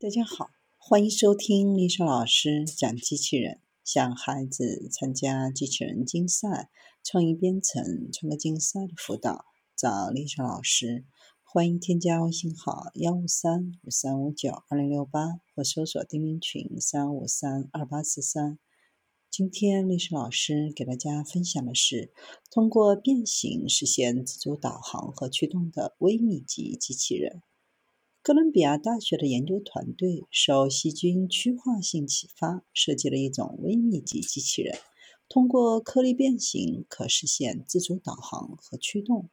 大家好，欢迎收听丽莎老师讲机器人。想孩子参加机器人竞赛、创意编程、创客竞赛的辅导，找丽莎老师。欢迎添加微信号幺五三五三五九二零六八，或搜索钉钉群三五三二八四三。今天丽莎老师给大家分享的是，通过变形实现自主导航和驱动的微米级机器人。哥伦比亚大学的研究团队受细菌趋化性启发，设计了一种微米级机器人，通过颗粒变形可实现自主导航和驱动。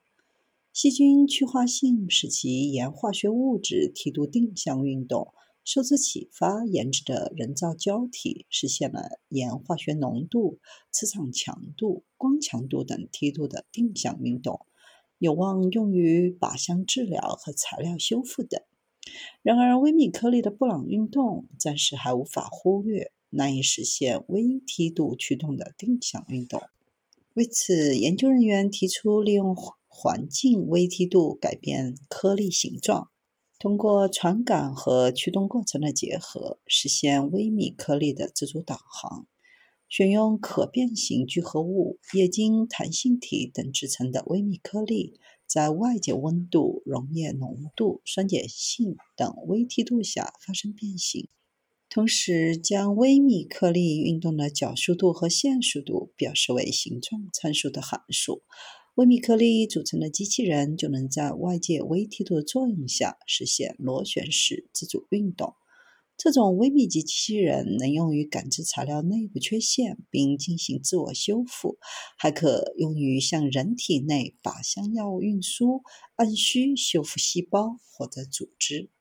细菌趋化性使其沿化学物质梯度定向运动，受此启发研制的人造胶体实现了沿化学浓度、磁场强度、光强度等梯度的定向运动，有望用于靶向治疗和材料修复等。然而，微米颗粒的布朗运动暂时还无法忽略，难以实现微梯度驱动的定向运动。为此，研究人员提出利用环境微梯度改变颗粒形状，通过传感和驱动过程的结合，实现微米颗粒的自主导航。选用可变形聚合物、液晶弹性体等制成的微米颗粒。在外界温度、溶液浓度、酸碱性等微梯度下发生变形，同时将微米颗粒运动的角速度和线速度表示为形状参数的函数。微米颗粒组成的机器人就能在外界微梯度的作用下实现螺旋式自主运动。这种微密集机器人能用于感知材料内部缺陷并进行自我修复，还可用于向人体内靶向药物运输，按需修复细胞或者组织。